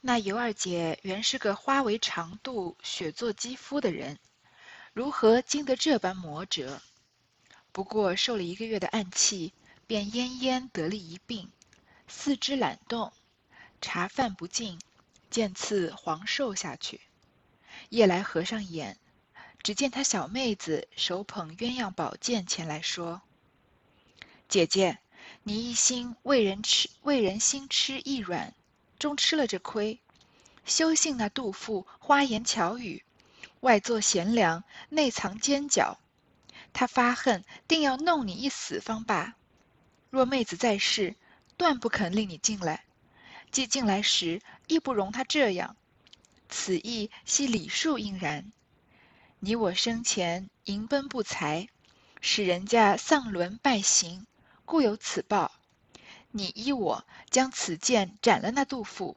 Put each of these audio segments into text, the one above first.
那尤二姐原是个花为长度、雪作肌肤的人，如何经得这般磨折？不过受了一个月的暗器，便奄奄得了一病，四肢懒动，茶饭不进，渐次黄瘦下去。夜来合上眼，只见他小妹子手捧鸳鸯宝剑前来说：“姐姐，你一心为人痴，为人心痴意软。”终吃了这亏，休信那杜甫花言巧语，外作贤良，内藏奸狡。他发恨，定要弄你一死方罢。若妹子在世，断不肯令你进来。既进来时，亦不容他这样。此意系礼数应然。你我生前迎奔不才，使人家丧伦败行，故有此报。你依我将此剑斩了，那杜甫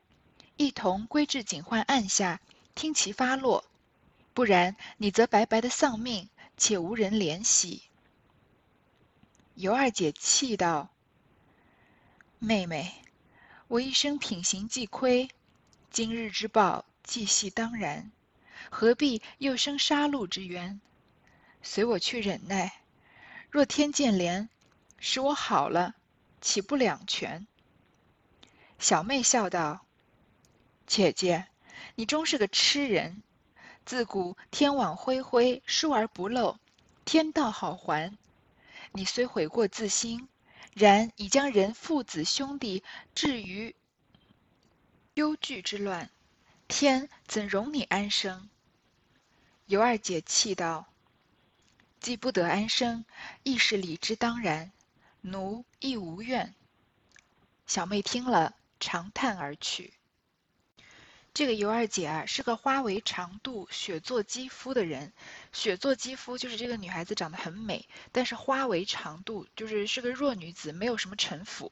一同归至警幻案下，听其发落；不然，你则白白的丧命，且无人怜惜。尤二姐气道：“妹妹，我一生品行既亏，今日之报既系当然，何必又生杀戮之冤？随我去忍耐。若天见怜，使我好了。”岂不两全？小妹笑道：“姐姐，你终是个痴人。自古天网恢恢，疏而不漏，天道好还。你虽悔过自新，然已将人父子兄弟置于忧惧之乱，天怎容你安生？”尤二姐气道：“既不得安生，亦是理之当然。”奴亦无怨。小妹听了，长叹而去。这个尤二姐啊，是个花为长度、雪作肌肤的人。雪作肌肤就是这个女孩子长得很美，但是花为长度，就是是个弱女子，没有什么城府。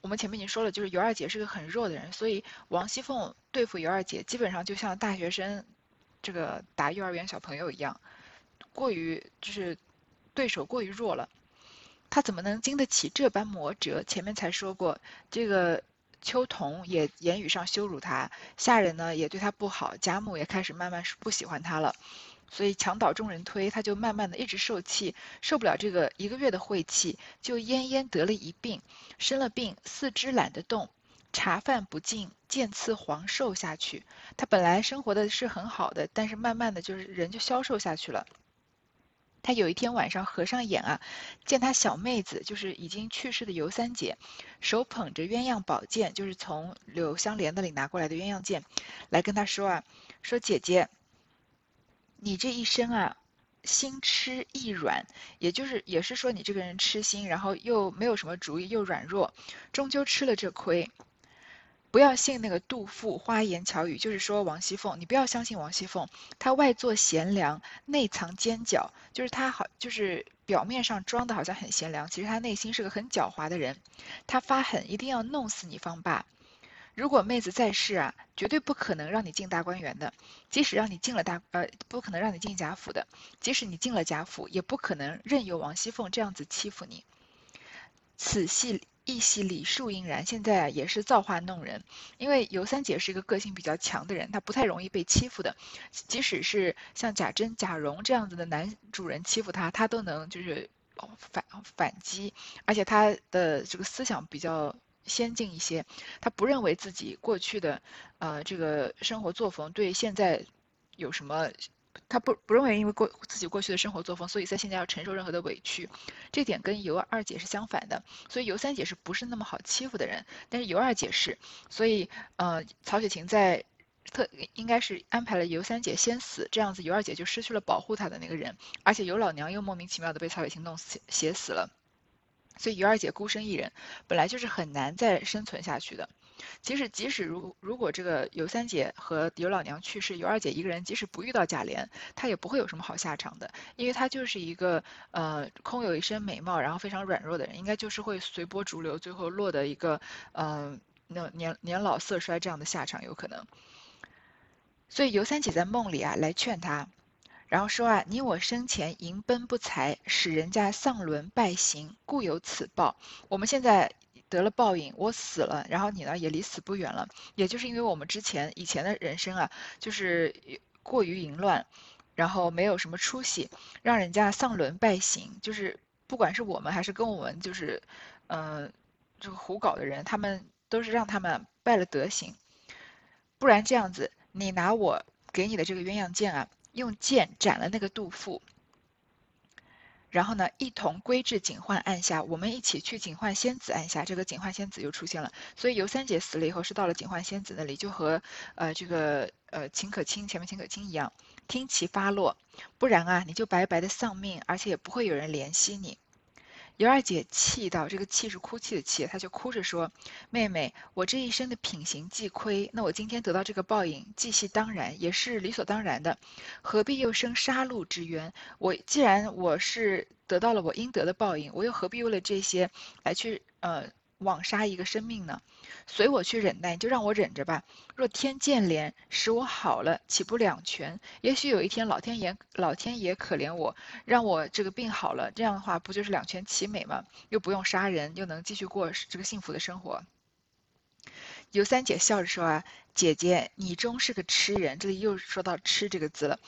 我们前面已经说了，就是尤二姐是个很弱的人，所以王熙凤对付尤二姐，基本上就像大学生这个打幼儿园小朋友一样，过于就是对手过于弱了。他怎么能经得起这般磨折？前面才说过，这个秋桐也言语上羞辱他，下人呢也对他不好，贾母也开始慢慢不喜欢他了，所以墙倒众人推，他就慢慢的一直受气，受不了这个一个月的晦气，就奄奄得了一病，生了病，四肢懒得动，茶饭不进，渐次黄瘦下去。他本来生活的是很好的，但是慢慢的就是人就消瘦下去了。他有一天晚上合上眼啊，见他小妹子，就是已经去世的尤三姐，手捧着鸳鸯宝剑，就是从柳香莲那里拿过来的鸳鸯剑，来跟他说啊，说姐姐，你这一生啊，心痴意软，也就是也是说你这个人痴心，然后又没有什么主意，又软弱，终究吃了这亏。不要信那个杜甫花言巧语，就是说王熙凤，你不要相信王熙凤，她外做贤良，内藏奸狡，就是她好，就是表面上装的好像很贤良，其实她内心是个很狡猾的人。她发狠，一定要弄死你方罢。如果妹子在世啊，绝对不可能让你进大观园的，即使让你进了大，呃，不可能让你进贾府的，即使你进了贾府，也不可能任由王熙凤这样子欺负你。此戏。一袭礼数应然，现在也是造化弄人。因为尤三姐是一个个性比较强的人，她不太容易被欺负的。即使是像贾珍、贾蓉这样子的男主人欺负她，她都能就是反反击。而且她的这个思想比较先进一些，她不认为自己过去的呃这个生活作风对现在有什么。他不不认为因为过自己过去的生活作风，所以在现在要承受任何的委屈，这点跟尤二姐是相反的。所以尤三姐是不是那么好欺负的人？但是尤二姐是，所以呃，曹雪芹在特应该是安排了尤三姐先死，这样子尤二姐就失去了保护她的那个人，而且尤老娘又莫名其妙的被曹雪芹弄死写死了，所以尤二姐孤身一人，本来就是很难再生存下去的。即使，即使如如果这个尤三姐和尤老娘去世，尤二姐一个人，即使不遇到贾琏，她也不会有什么好下场的，因为她就是一个呃空有一身美貌，然后非常软弱的人，应该就是会随波逐流，最后落得一个呃那年年老色衰这样的下场有可能。所以尤三姐在梦里啊来劝他，然后说啊，你我生前淫奔不才，使人家丧伦败行，故有此报。我们现在。得了报应，我死了，然后你呢也离死不远了。也就是因为我们之前以前的人生啊，就是过于淫乱，然后没有什么出息，让人家丧伦败行。就是不管是我们还是跟我们就是，嗯，这个胡搞的人，他们都是让他们败了德行。不然这样子，你拿我给你的这个鸳鸯剑啊，用剑斩了那个杜甫。然后呢，一同归至警幻按下，我们一起去警幻仙子按下。这个警幻仙子又出现了，所以尤三姐死了以后，是到了警幻仙子那里，就和呃这个呃秦可卿前面秦可卿一样，听其发落，不然啊，你就白白的丧命，而且也不会有人怜惜你。尤二姐气到，这个气是哭泣的气，她就哭着说：“妹妹，我这一生的品行既亏，那我今天得到这个报应，既系当然，也是理所当然的，何必又生杀戮之冤？我既然我是得到了我应得的报应，我又何必为了这些来去呃？”枉杀一个生命呢？随我去忍耐，就让我忍着吧。若天见怜，使我好了，岂不两全？也许有一天，老天爷老天爷可怜我，让我这个病好了，这样的话，不就是两全其美吗？又不用杀人，又能继续过这个幸福的生活。尤三姐笑着说：“啊，姐姐，你终是个痴人。”这里又说到“痴”这个字了。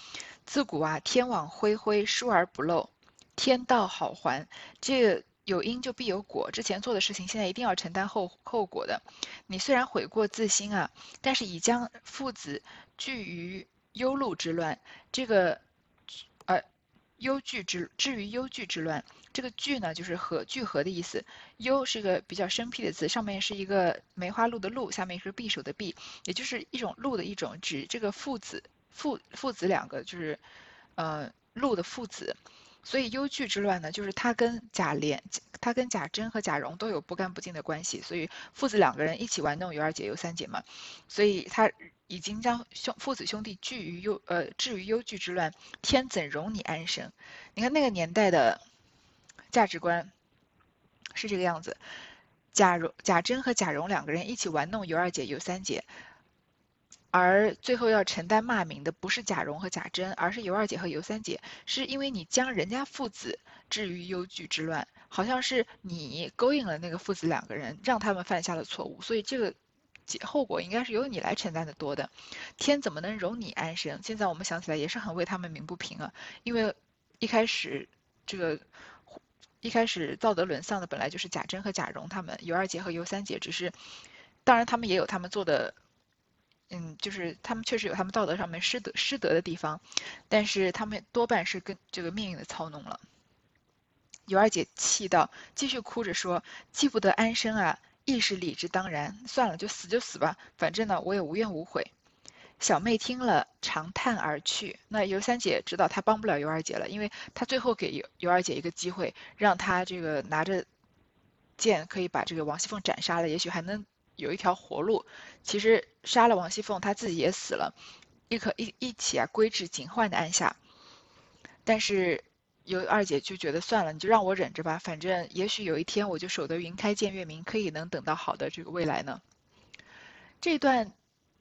自古啊，天网恢恢，疏而不漏，天道好还。这。有因就必有果，之前做的事情现在一定要承担后后果的。你虽然悔过自新啊，但是已将父子拒于忧戮之乱。这个呃忧惧之至于忧惧之乱，这个惧呢就是和聚合的意思。忧是个比较生僻的字，上面是一个梅花鹿的鹿，下面是匕首的匕，也就是一种鹿的一种，指这个父子父父子两个就是呃鹿的父子。所以忧惧之乱呢，就是他跟贾琏，他跟贾珍和贾蓉都有不干不净的关系，所以父子两个人一起玩弄尤二姐、尤三姐嘛，所以他已经将兄父子兄弟拒于忧呃置于忧惧之乱，天怎容你安生？你看那个年代的价值观是这个样子，贾蓉、贾珍和贾蓉两个人一起玩弄尤二姐、尤三姐。而最后要承担骂名的不是贾蓉和贾珍，而是尤二姐和尤三姐，是因为你将人家父子置于忧惧之乱，好像是你勾引了那个父子两个人，让他们犯下了错误，所以这个后果应该是由你来承担的多的。天怎么能容你安生？现在我们想起来也是很为他们鸣不平啊，因为一开始这个一开始道德沦丧的本来就是贾珍和贾蓉他们，尤二姐和尤三姐只是，当然他们也有他们做的。嗯，就是他们确实有他们道德上面失德失德的地方，但是他们多半是跟这个命运的操弄了。尤二姐气到，继续哭着说：“既不得安生啊，亦是理之当然。算了，就死就死吧，反正呢，我也无怨无悔。”小妹听了，长叹而去。那尤三姐知道她帮不了尤二姐了，因为她最后给尤尤二姐一个机会，让她这个拿着剑可以把这个王熙凤斩杀了，也许还能。有一条活路，其实杀了王熙凤，他自己也死了，亦可一一起啊归至警幻的案下。但是尤二姐就觉得算了，你就让我忍着吧，反正也许有一天我就守得云开见月明，可以能等到好的这个未来呢。这段。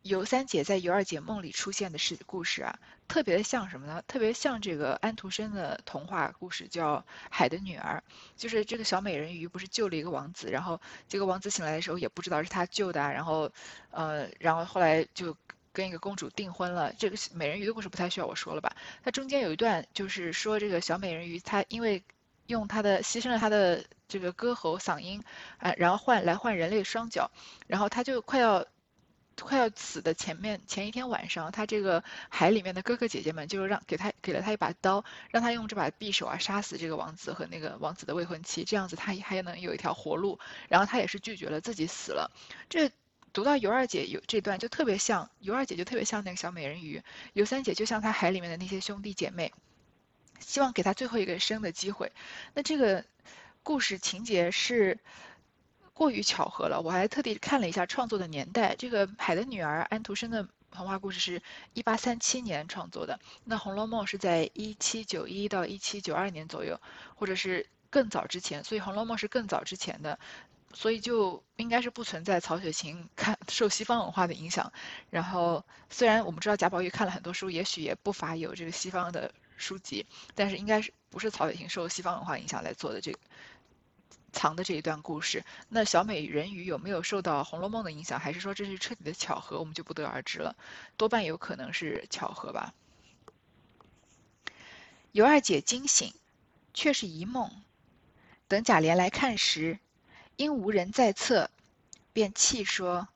尤三姐在尤二姐梦里出现的是故事啊，特别的像什么呢？特别像这个安徒生的童话故事，叫《海的女儿》。就是这个小美人鱼不是救了一个王子，然后这个王子醒来的时候也不知道是他救的，然后，呃，然后后来就跟一个公主订婚了。这个美人鱼的故事不太需要我说了吧？它中间有一段就是说这个小美人鱼她因为用她的牺牲了她的这个歌喉嗓音啊，然后换来换人类双脚，然后她就快要。快要死的前面前一天晚上，他这个海里面的哥哥姐姐们就让给他给了他一把刀，让他用这把匕首啊杀死这个王子和那个王子的未婚妻，这样子他还能有一条活路。然后他也是拒绝了自己死了。这读到尤二姐有这段就特别像尤二姐就特别像那个小美人鱼，尤三姐就像她海里面的那些兄弟姐妹，希望给他最后一个生的机会。那这个故事情节是。过于巧合了，我还特地看了一下创作的年代。这个《海的女儿》安徒生的童话故事是一八三七年创作的，那《红楼梦》是在一七九一到一七九二年左右，或者是更早之前，所以《红楼梦》是更早之前的，所以就应该是不存在曹雪芹 看受西方文化的影响。然后虽然我们知道贾宝玉看了很多书，也许也不乏有这个西方的书籍，但是应该是不是曹雪芹受西方文化影响来做的这个。藏的这一段故事。那小美人鱼有没有受到《红楼梦》的影响，还是说这是彻底的巧合，我们就不得而知了。多半有可能是巧合吧。尤二姐惊醒，却是一梦。等贾琏来看时，因无人在侧，便气说：“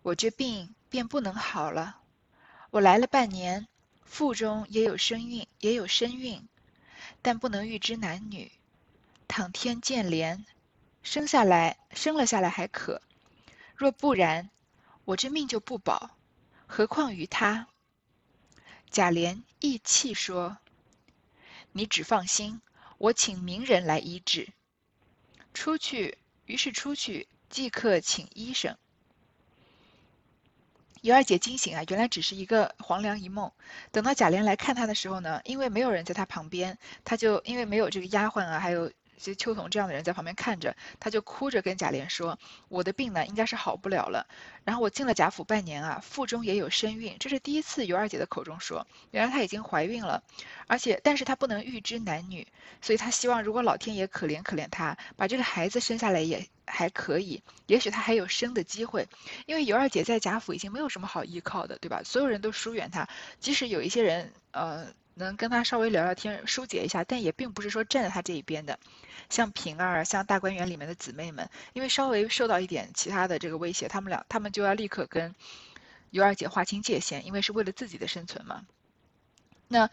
我这病便不能好了。我来了半年，腹中也有身孕，也有身孕，但不能预知男女。倘天见怜，生下来生了下来还可；若不然，我这命就不保。何况于他？”贾琏意气说：“你只放心，我请名人来医治。”出去，于是出去即刻请医生。尤二姐惊醒啊，原来只是一个黄粱一梦。等到贾琏来看她的时候呢，因为没有人在她旁边，她就因为没有这个丫鬟啊，还有。其实秋桐这样的人在旁边看着，他就哭着跟贾琏说：“我的病呢，应该是好不了了。然后我进了贾府半年啊，腹中也有身孕，这是第一次尤二姐的口中说，原来她已经怀孕了，而且但是她不能预知男女，所以她希望如果老天爷可怜可怜她，把这个孩子生下来也还可以，也许她还有生的机会。因为尤二姐在贾府已经没有什么好依靠的，对吧？所有人都疏远她，即使有一些人呃能跟她稍微聊聊天疏解一下，但也并不是说站在她这一边的。”像平儿，像大观园里面的姊妹们，因为稍微受到一点其他的这个威胁，他们俩他们就要立刻跟尤二姐划清界限，因为是为了自己的生存嘛。那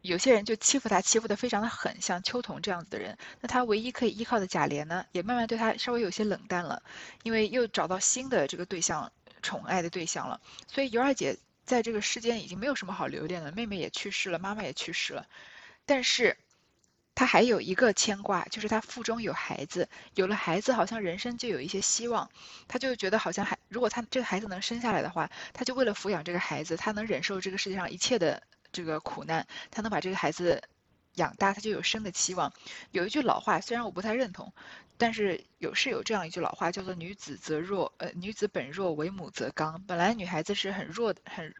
有些人就欺负她，欺负的非常的狠，像秋桐这样子的人，那他唯一可以依靠的贾琏呢，也慢慢对他稍微有些冷淡了，因为又找到新的这个对象，宠爱的对象了。所以尤二姐在这个世间已经没有什么好留恋了，妹妹也去世了，妈妈也去世了，但是。他还有一个牵挂，就是他腹中有孩子，有了孩子，好像人生就有一些希望。他就觉得好像还，如果他这个孩子能生下来的话，他就为了抚养这个孩子，他能忍受这个世界上一切的这个苦难，他能把这个孩子养大，他就有生的期望。有一句老话，虽然我不太认同，但是有是有这样一句老话，叫做“女子则弱，呃，女子本弱，为母则刚”。本来女孩子是很弱的，很。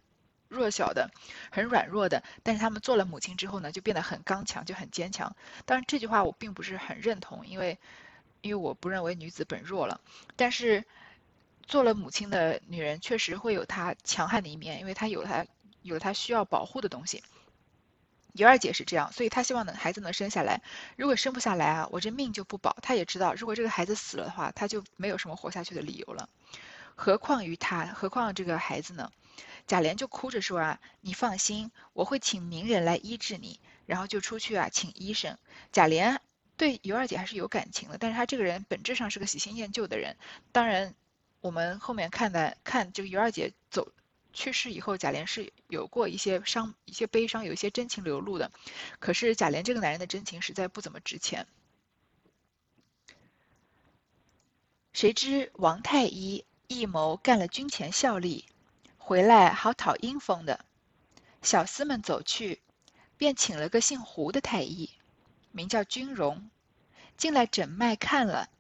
弱小的，很软弱的，但是他们做了母亲之后呢，就变得很刚强，就很坚强。当然，这句话我并不是很认同，因为，因为我不认为女子本弱了。但是，做了母亲的女人确实会有她强悍的一面，因为她有她有她需要保护的东西。尤二姐是这样，所以她希望呢孩子能生下来。如果生不下来啊，我这命就不保。她也知道，如果这个孩子死了的话，她就没有什么活下去的理由了。何况于她，何况这个孩子呢？贾琏就哭着说啊，你放心，我会请名人来医治你，然后就出去啊，请医生。贾琏对尤二姐还是有感情的，但是他这个人本质上是个喜新厌旧的人。当然，我们后面看的看这个尤二姐走去世以后，贾琏是有过一些伤、一些悲伤，有一些真情流露的。可是贾琏这个男人的真情实在不怎么值钱。谁知王太医一谋干了军前效力。回来好讨阴风的，小厮们走去，便请了个姓胡的太医，名叫君荣，进来诊脉看了，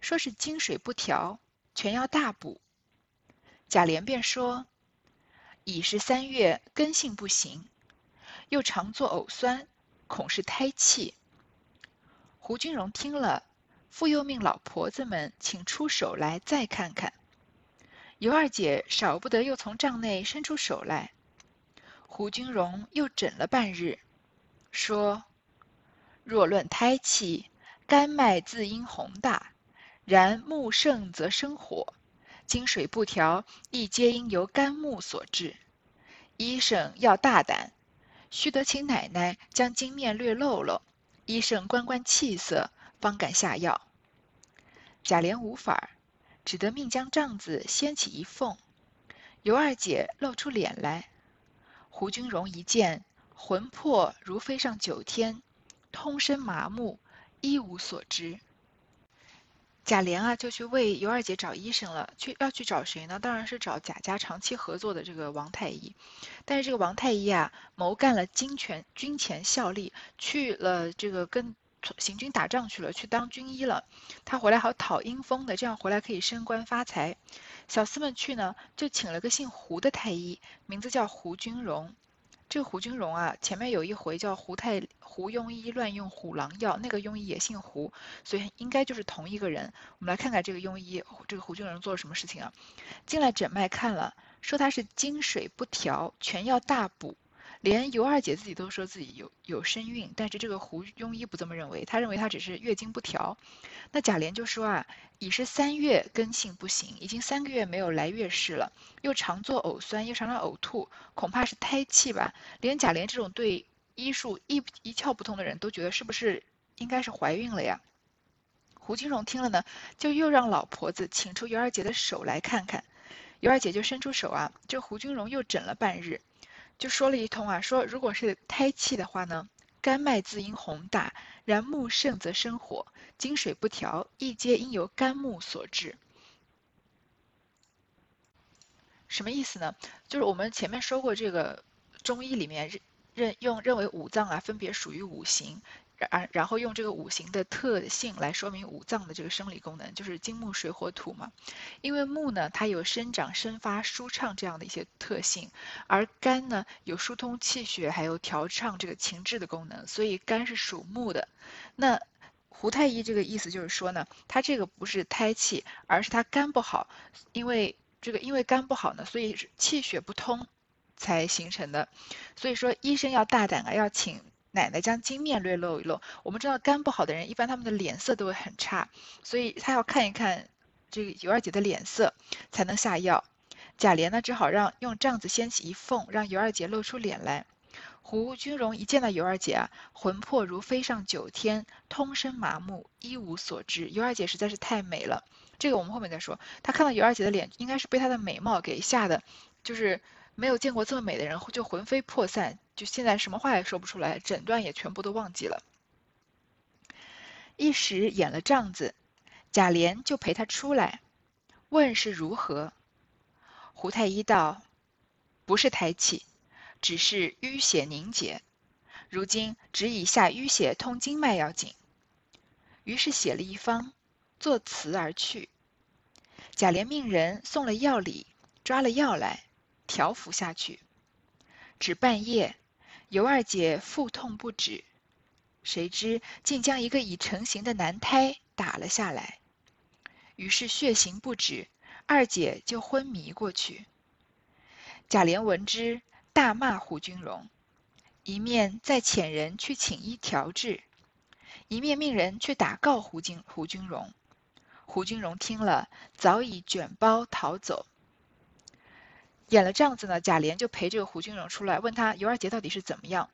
说是金水不调，全要大补。贾琏便说：“已是三月，根性不行，又常作呕酸，恐是胎气。”胡君荣听了，复又命老婆子们请出手来再看看。尤二姐少不得又从帐内伸出手来，胡君荣又诊了半日，说：“若论胎气，肝脉自应宏大，然木盛则生火，金水不调，亦皆因由肝木所致。医生要大胆，须得请奶奶将金面略露露，医生观观气色，方敢下药。”贾琏无法。只得命将帐子掀起一缝，尤二姐露出脸来。胡君荣一见，魂魄如飞上九天，通身麻木，一无所知。贾琏啊，就去为尤二姐找医生了。去要去找谁呢？当然是找贾家长期合作的这个王太医。但是这个王太医啊，谋干了金权军前效力，去了这个跟。行军打仗去了，去当军医了。他回来好讨阴风的，这样回来可以升官发财。小厮们去呢，就请了个姓胡的太医，名字叫胡君荣。这个胡君荣啊，前面有一回叫胡太胡庸医乱用虎狼药，那个庸医也姓胡，所以应该就是同一个人。我们来看看这个庸医，这个胡君荣做了什么事情啊？进来诊脉看了，说他是经水不调，全要大补。连尤二姐自己都说自己有有身孕，但是这个胡庸医不这么认为，他认为他只是月经不调。那贾琏就说啊，已是三月根性不行，已经三个月没有来月事了，又常做呕酸，又常常呕吐，恐怕是胎气吧。连贾琏这种对医术一一窍不通的人都觉得是不是应该是怀孕了呀？胡金荣听了呢，就又让老婆子请出尤二姐的手来看看，尤二姐就伸出手啊，这胡君荣又诊了半日。就说了一通啊，说如果是胎气的话呢，肝脉自应宏大，然木盛则生火，经水不调，亦皆因由肝木所致。什么意思呢？就是我们前面说过，这个中医里面认认用认为五脏啊，分别属于五行。然然后用这个五行的特性来说明五脏的这个生理功能，就是金木水火土嘛。因为木呢，它有生长、生发、舒畅这样的一些特性，而肝呢有疏通气血，还有调畅这个情志的功能，所以肝是属木的。那胡太医这个意思就是说呢，他这个不是胎气，而是他肝不好，因为这个因为肝不好呢，所以气血不通才形成的。所以说医生要大胆啊，要请。奶奶将金面略露一露。我们知道肝不好的人，一般他们的脸色都会很差，所以他要看一看这个尤二姐的脸色，才能下药。贾琏呢，只好让用帐子掀起一缝，让尤二姐露出脸来。胡君荣一见到尤二姐啊，魂魄如飞上九天，通身麻木，一无所知。尤二姐实在是太美了，这个我们后面再说。他看到尤二姐的脸，应该是被她的美貌给吓的，就是没有见过这么美的人，就魂飞魄散。就现在什么话也说不出来，诊断也全部都忘记了。一时演了帐子，贾琏就陪他出来，问是如何。胡太医道：“不是胎气，只是淤血凝结。如今只以下淤血通经脉要紧。”于是写了一方，作辞而去。贾琏命人送了药礼，抓了药来调服下去。至半夜。尤二姐腹痛不止，谁知竟将一个已成型的男胎打了下来，于是血行不止，二姐就昏迷过去。贾琏闻之，大骂胡君荣，一面再遣人去请医调治，一面命人去打告胡君胡君荣。胡君荣听了，早已卷包逃走。演了这样子呢，贾琏就陪这个胡君荣出来，问他尤二姐到底是怎么样。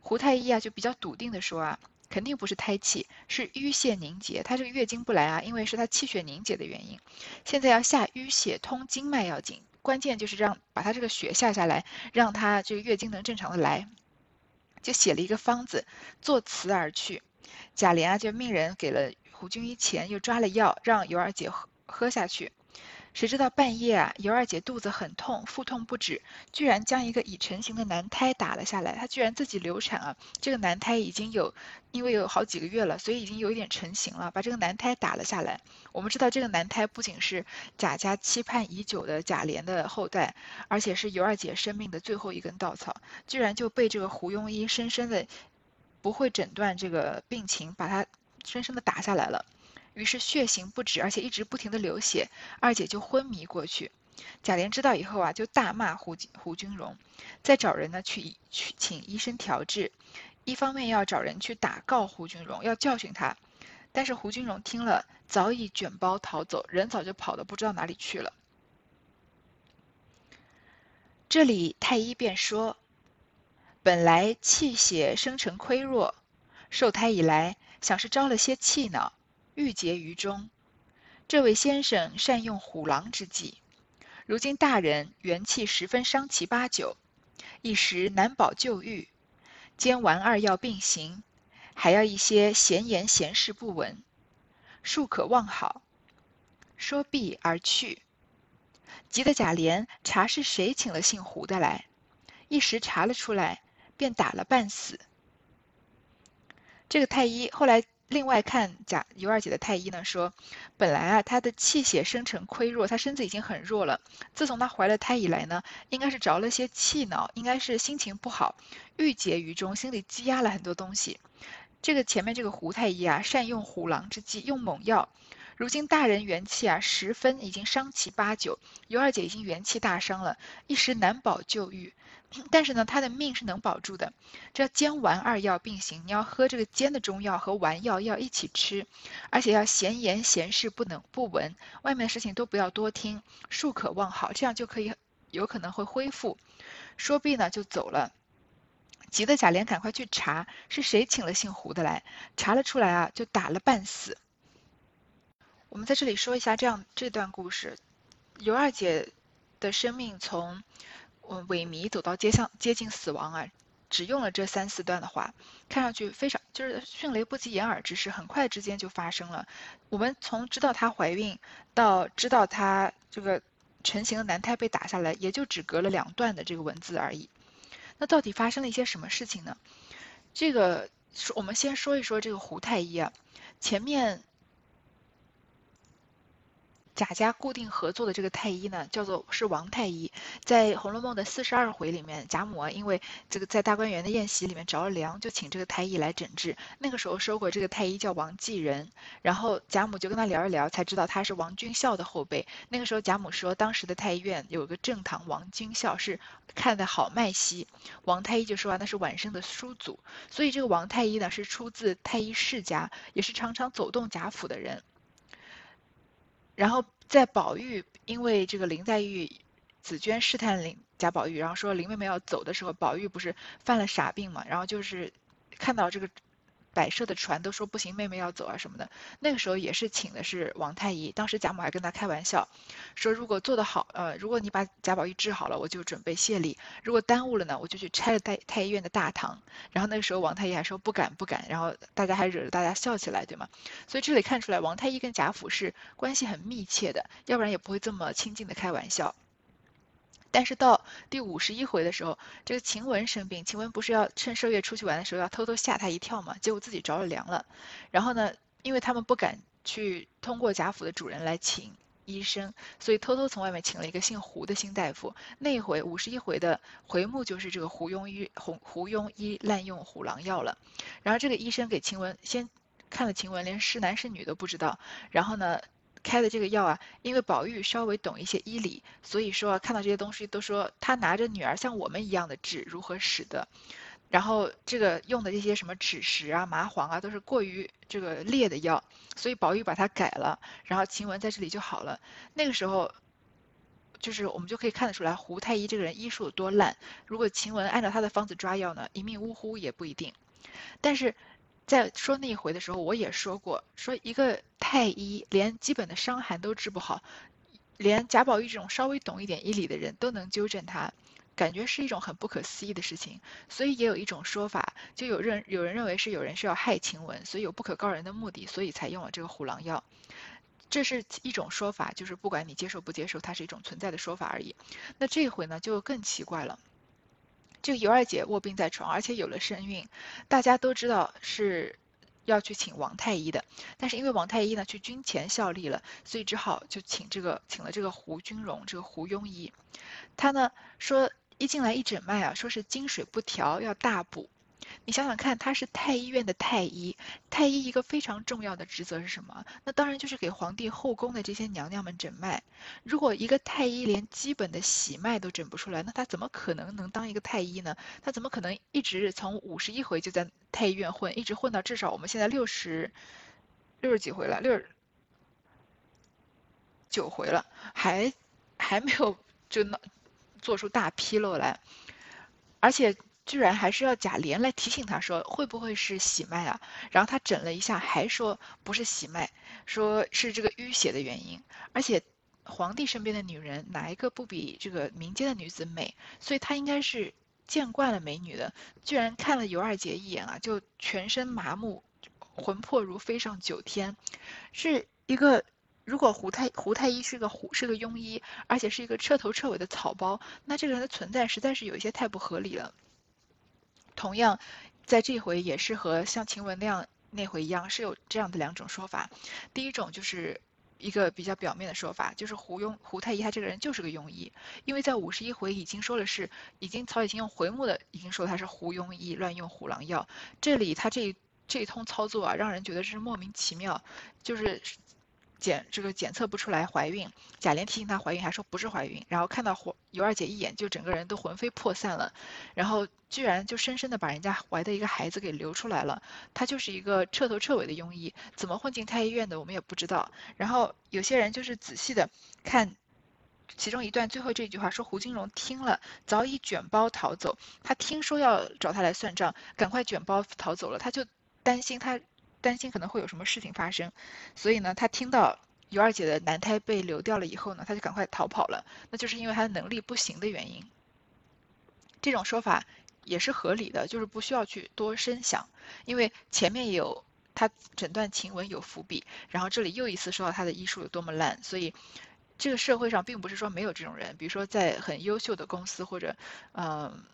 胡太医啊，就比较笃定的说啊，肯定不是胎气，是淤血凝结。她这个月经不来啊，因为是她气血凝结的原因。现在要下淤血通经脉要紧，关键就是让把她这个血下下来，让她这个月经能正常的来。就写了一个方子，作辞而去。贾琏啊，就命人给了胡君一钱，又抓了药，让尤二姐喝喝下去。谁知道半夜啊，尤二姐肚子很痛，腹痛不止，居然将一个已成型的男胎打了下来。她居然自己流产啊！这个男胎已经有，因为有好几个月了，所以已经有一点成型了，把这个男胎打了下来。我们知道这个男胎不仅是贾家期盼已久的贾琏的后代，而且是尤二姐生命的最后一根稻草，居然就被这个胡庸医深深的不会诊断这个病情，把他深深的打下来了。于是血行不止，而且一直不停的流血，二姐就昏迷过去。贾琏知道以后啊，就大骂胡胡君荣，再找人呢去去请医生调治。一方面要找人去打告胡君荣，要教训他。但是胡君荣听了，早已卷包逃走，人早就跑得不知道哪里去了。这里太医便说：“本来气血生成亏弱，受胎以来，想是招了些气恼。”郁结于中，这位先生善用虎狼之计。如今大人元气十分伤其八九，一时难保救愈。兼丸二药并行，还要一些闲言闲事不闻，庶可望好。说毕而去。急得贾琏查是谁请了姓胡的来，一时查了出来，便打了半死。这个太医后来。另外看贾尤二姐的太医呢，说本来啊她的气血生成亏弱，她身子已经很弱了。自从她怀了胎以来呢，应该是着了些气恼，应该是心情不好，郁结于中，心里积压了很多东西。这个前面这个胡太医啊，善用虎狼之计，用猛药。如今大人元气啊十分，已经伤其八九，尤二姐已经元气大伤了，一时难保救愈。但是呢，他的命是能保住的。这煎丸二药并行，你要喝这个煎的中药和丸药要一起吃，而且要闲言闲事不能不闻，外面的事情都不要多听，庶可望好，这样就可以有可能会恢复。说毕呢，就走了。急得贾琏赶快去查是谁请了姓胡的来，查了出来啊，就打了半死。我们在这里说一下这样这段故事，尤二姐的生命从。嗯，萎靡走到街巷接近死亡啊，只用了这三四段的话，看上去非常就是迅雷不及掩耳之势，很快之间就发生了。我们从知道她怀孕到知道她这个成型的男胎被打下来，也就只隔了两段的这个文字而已。那到底发生了一些什么事情呢？这个说我们先说一说这个胡太医啊，前面。贾家固定合作的这个太医呢，叫做是王太医。在《红楼梦》的四十二回里面，贾母啊，因为这个在大观园的宴席里面着了凉，就请这个太医来诊治。那个时候说过，这个太医叫王继仁，然后贾母就跟他聊一聊，才知道他是王君孝的后辈。那个时候贾母说，当时的太医院有个正堂王君孝是看的好脉息，王太医就说啊，那是晚生的叔祖。所以这个王太医呢，是出自太医世家，也是常常走动贾府的人。然后在宝玉，因为这个林黛玉、紫娟试探林贾宝玉，然后说林妹妹要走的时候，宝玉不是犯了傻病嘛，然后就是看到这个。摆设的船都说不行，妹妹要走啊什么的。那个时候也是请的是王太医，当时贾母还跟他开玩笑，说如果做得好，呃，如果你把贾宝玉治好了，我就准备谢礼；如果耽误了呢，我就去拆了太太医院的大堂。然后那个时候王太医还说不敢不敢，然后大家还惹得大家笑起来，对吗？所以这里看出来王太医跟贾府是关系很密切的，要不然也不会这么亲近的开玩笑。但是到第五十一回的时候，这个晴雯生病，晴雯不是要趁麝月出去玩的时候要偷偷吓她一跳嘛？结果自己着了凉了。然后呢，因为他们不敢去通过贾府的主人来请医生，所以偷偷从外面请了一个姓胡的新大夫。那回五十一回的回目就是这个胡庸医胡胡庸医滥用虎狼药了。然后这个医生给晴雯先看了晴雯，连是男是女都不知道。然后呢？开的这个药啊，因为宝玉稍微懂一些医理，所以说看到这些东西都说他拿着女儿像我们一样的治如何使得，然后这个用的这些什么枳实啊、麻黄啊都是过于这个烈的药，所以宝玉把它改了，然后晴雯在这里就好了。那个时候，就是我们就可以看得出来胡太医这个人医术有多烂。如果晴雯按照他的方子抓药呢，一命呜呼也不一定。但是。在说那一回的时候，我也说过，说一个太医连基本的伤寒都治不好，连贾宝玉这种稍微懂一点医理的人都能纠正他，感觉是一种很不可思议的事情。所以也有一种说法，就有人有人认为是有人是要害晴雯，所以有不可告人的目的，所以才用了这个虎狼药。这是一种说法，就是不管你接受不接受，它是一种存在的说法而已。那这回呢，就更奇怪了。这个尤二姐卧病在床，而且有了身孕，大家都知道是要去请王太医的，但是因为王太医呢去军前效力了，所以只好就请这个请了这个胡君荣，这个胡庸医，他呢说一进来一诊脉啊，说是经水不调，要大补。你想想看，他是太医院的太医，太医一个非常重要的职责是什么？那当然就是给皇帝后宫的这些娘娘们诊脉。如果一个太医连基本的喜脉都诊不出来，那他怎么可能能当一个太医呢？他怎么可能一直从五十一回就在太医院混，一直混到至少我们现在六十六十几回了，六十九回了，还还没有就能做出大纰漏来，而且。居然还是要贾琏来提醒他说会不会是喜脉啊？然后他诊了一下，还说不是喜脉，说是这个淤血的原因。而且皇帝身边的女人哪一个不比这个民间的女子美？所以他应该是见惯了美女的。居然看了尤二姐一眼啊，就全身麻木，魂魄如飞上九天。是一个如果胡太胡太医是个胡是个庸医，而且是一个彻头彻尾的草包，那这个人的存在实在是有一些太不合理了。同样，在这回也是和像晴雯那样那回一样，是有这样的两种说法。第一种就是一个比较表面的说法，就是胡庸胡太医他这个人就是个庸医，因为在五十一回已经说了是，已经曹雪芹用回目的已经说他是胡庸医，乱用虎狼药。这里他这这一通操作啊，让人觉得是莫名其妙，就是。检这个检测不出来怀孕，贾琏提醒她怀孕，还说不是怀孕，然后看到尤二姐一眼，就整个人都魂飞魄散了，然后居然就深深的把人家怀的一个孩子给流出来了，他就是一个彻头彻尾的庸医，怎么混进太医院的我们也不知道。然后有些人就是仔细的看其中一段最后这句话，说胡金荣听了早已卷包逃走，他听说要找他来算账，赶快卷包逃走了，他就担心他。担心可能会有什么事情发生，所以呢，他听到尤二姐的男胎被流掉了以后呢，他就赶快逃跑了。那就是因为他的能力不行的原因。这种说法也是合理的，就是不需要去多深想，因为前面有他诊断晴雯有伏笔，然后这里又一次说到他的医术有多么烂，所以这个社会上并不是说没有这种人，比如说在很优秀的公司或者嗯。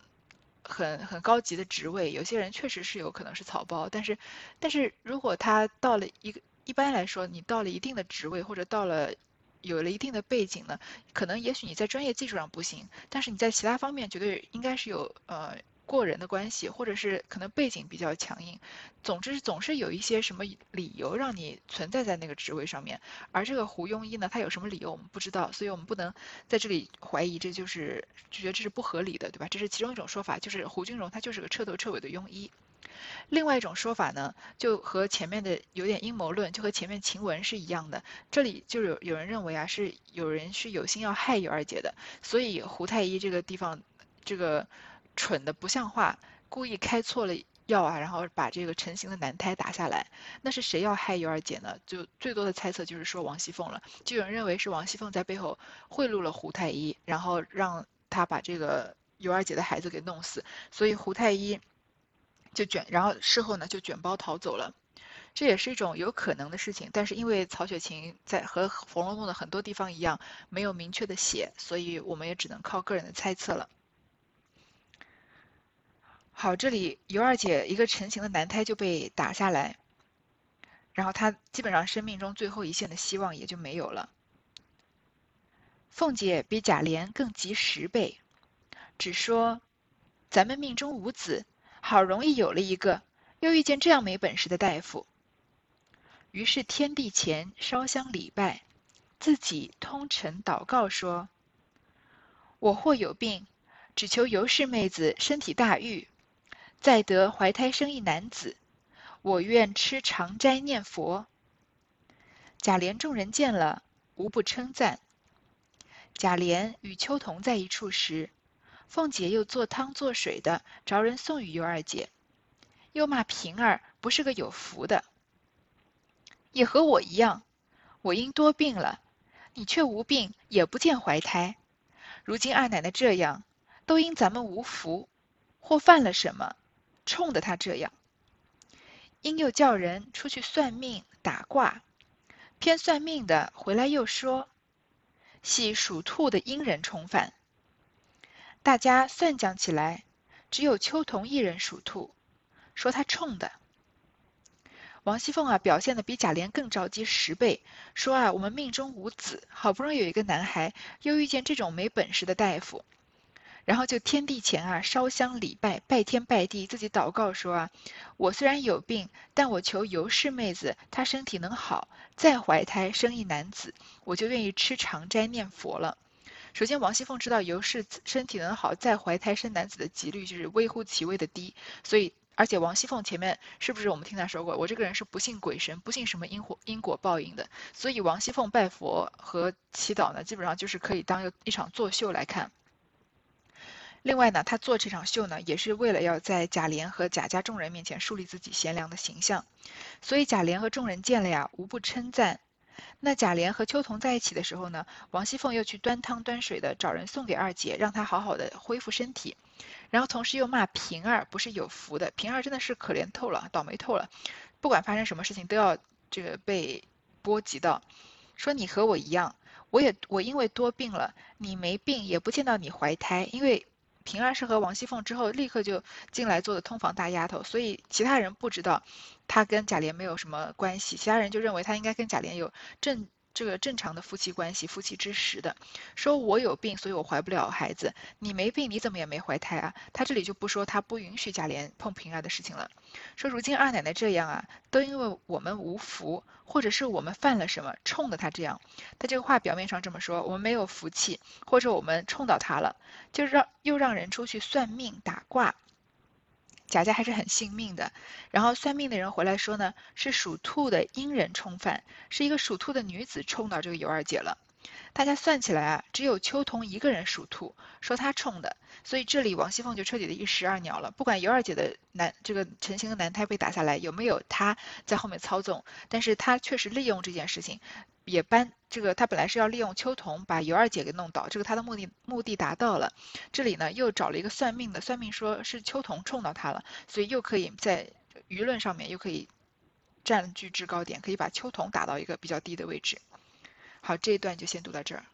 很很高级的职位，有些人确实是有可能是草包，但是，但是如果他到了一个一般来说，你到了一定的职位或者到了有了一定的背景呢，可能也许你在专业技术上不行，但是你在其他方面绝对应该是有呃。过人的关系，或者是可能背景比较强硬，总之总是有一些什么理由让你存在在那个职位上面。而这个胡庸医呢，他有什么理由我们不知道，所以我们不能在这里怀疑，这就是觉得这是不合理的，对吧？这是其中一种说法，就是胡君荣他就是个彻头彻尾的庸医。另外一种说法呢，就和前面的有点阴谋论，就和前面晴雯是一样的。这里就有有人认为啊，是有人是有心要害尤二姐的，所以胡太医这个地方这个。蠢的不像话，故意开错了药啊，然后把这个成型的男胎打下来。那是谁要害尤二姐呢？就最多的猜测就是说王熙凤了。就有人认为是王熙凤在背后贿赂了胡太医，然后让他把这个尤二姐的孩子给弄死。所以胡太医就卷，然后事后呢就卷包逃走了。这也是一种有可能的事情，但是因为曹雪芹在和《红楼梦》的很多地方一样，没有明确的写，所以我们也只能靠个人的猜测了。好，这里尤二姐一个成型的男胎就被打下来，然后她基本上生命中最后一线的希望也就没有了。凤姐比贾琏更急十倍，只说：“咱们命中无子，好容易有了一个，又遇见这样没本事的大夫。”于是天地前烧香礼拜，自己通晨祷告说：“我或有病，只求尤氏妹子身体大愈。”再得怀胎生一男子，我愿吃长斋念佛。贾琏众人见了，无不称赞。贾琏与秋桐在一处时，凤姐又做汤做水的，着人送与尤二姐，又骂平儿不是个有福的，也和我一样，我因多病了，你却无病，也不见怀胎。如今二奶奶这样，都因咱们无福，或犯了什么？冲的他这样，因又叫人出去算命打卦，偏算命的回来又说，系属兔的阴人冲犯。大家算讲起来，只有秋桐一人属兔，说他冲的。王熙凤啊，表现的比贾琏更着急十倍，说啊，我们命中无子，好不容易有一个男孩，又遇见这种没本事的大夫。然后就天地前啊烧香礼拜，拜天拜地，自己祷告说啊，我虽然有病，但我求尤氏妹子她身体能好，再怀胎生一男子，我就愿意吃长斋念佛了。首先，王熙凤知道尤氏身体能好，再怀胎生男子的几率就是微乎其微的低，所以而且王熙凤前面是不是我们听她说过，我这个人是不信鬼神，不信什么因果因果报应的，所以王熙凤拜佛和祈祷呢，基本上就是可以当一场作秀来看。另外呢，他做这场秀呢，也是为了要在贾琏和贾家众人面前树立自己贤良的形象，所以贾琏和众人见了呀，无不称赞。那贾琏和秋桐在一起的时候呢，王熙凤又去端汤端水的找人送给二姐，让她好好的恢复身体，然后同时又骂平儿不是有福的，平儿真的是可怜透了，倒霉透了，不管发生什么事情都要这个被波及到，说你和我一样，我也我因为多病了，你没病也不见到你怀胎，因为。平儿是和王熙凤之后立刻就进来做的通房大丫头，所以其他人不知道她跟贾琏没有什么关系，其他人就认为她应该跟贾琏有正。这个正常的夫妻关系，夫妻之实的，说我有病，所以我怀不了孩子。你没病，你怎么也没怀胎啊？他这里就不说他不允许贾琏碰平儿的事情了。说如今二奶奶这样啊，都因为我们无福，或者是我们犯了什么，冲的他这样。他这个话表面上这么说，我们没有福气，或者我们冲到他了，就让又让人出去算命打卦。贾家还是很信命的，然后算命的人回来说呢，是属兔的阴人冲犯，是一个属兔的女子冲到这个尤二姐了。大家算起来啊，只有秋桐一个人属兔，说她冲的，所以这里王熙凤就彻底的一石二鸟了。不管尤二姐的男这个陈星的男胎被打下来，有没有他在后面操纵，但是他确实利用这件事情。也搬这个，他本来是要利用秋桐把尤二姐给弄倒，这个他的目的目的达到了。这里呢又找了一个算命的，算命说是秋桐冲到他了，所以又可以在舆论上面又可以占据制高点，可以把秋桐打到一个比较低的位置。好，这一段就先读到这儿。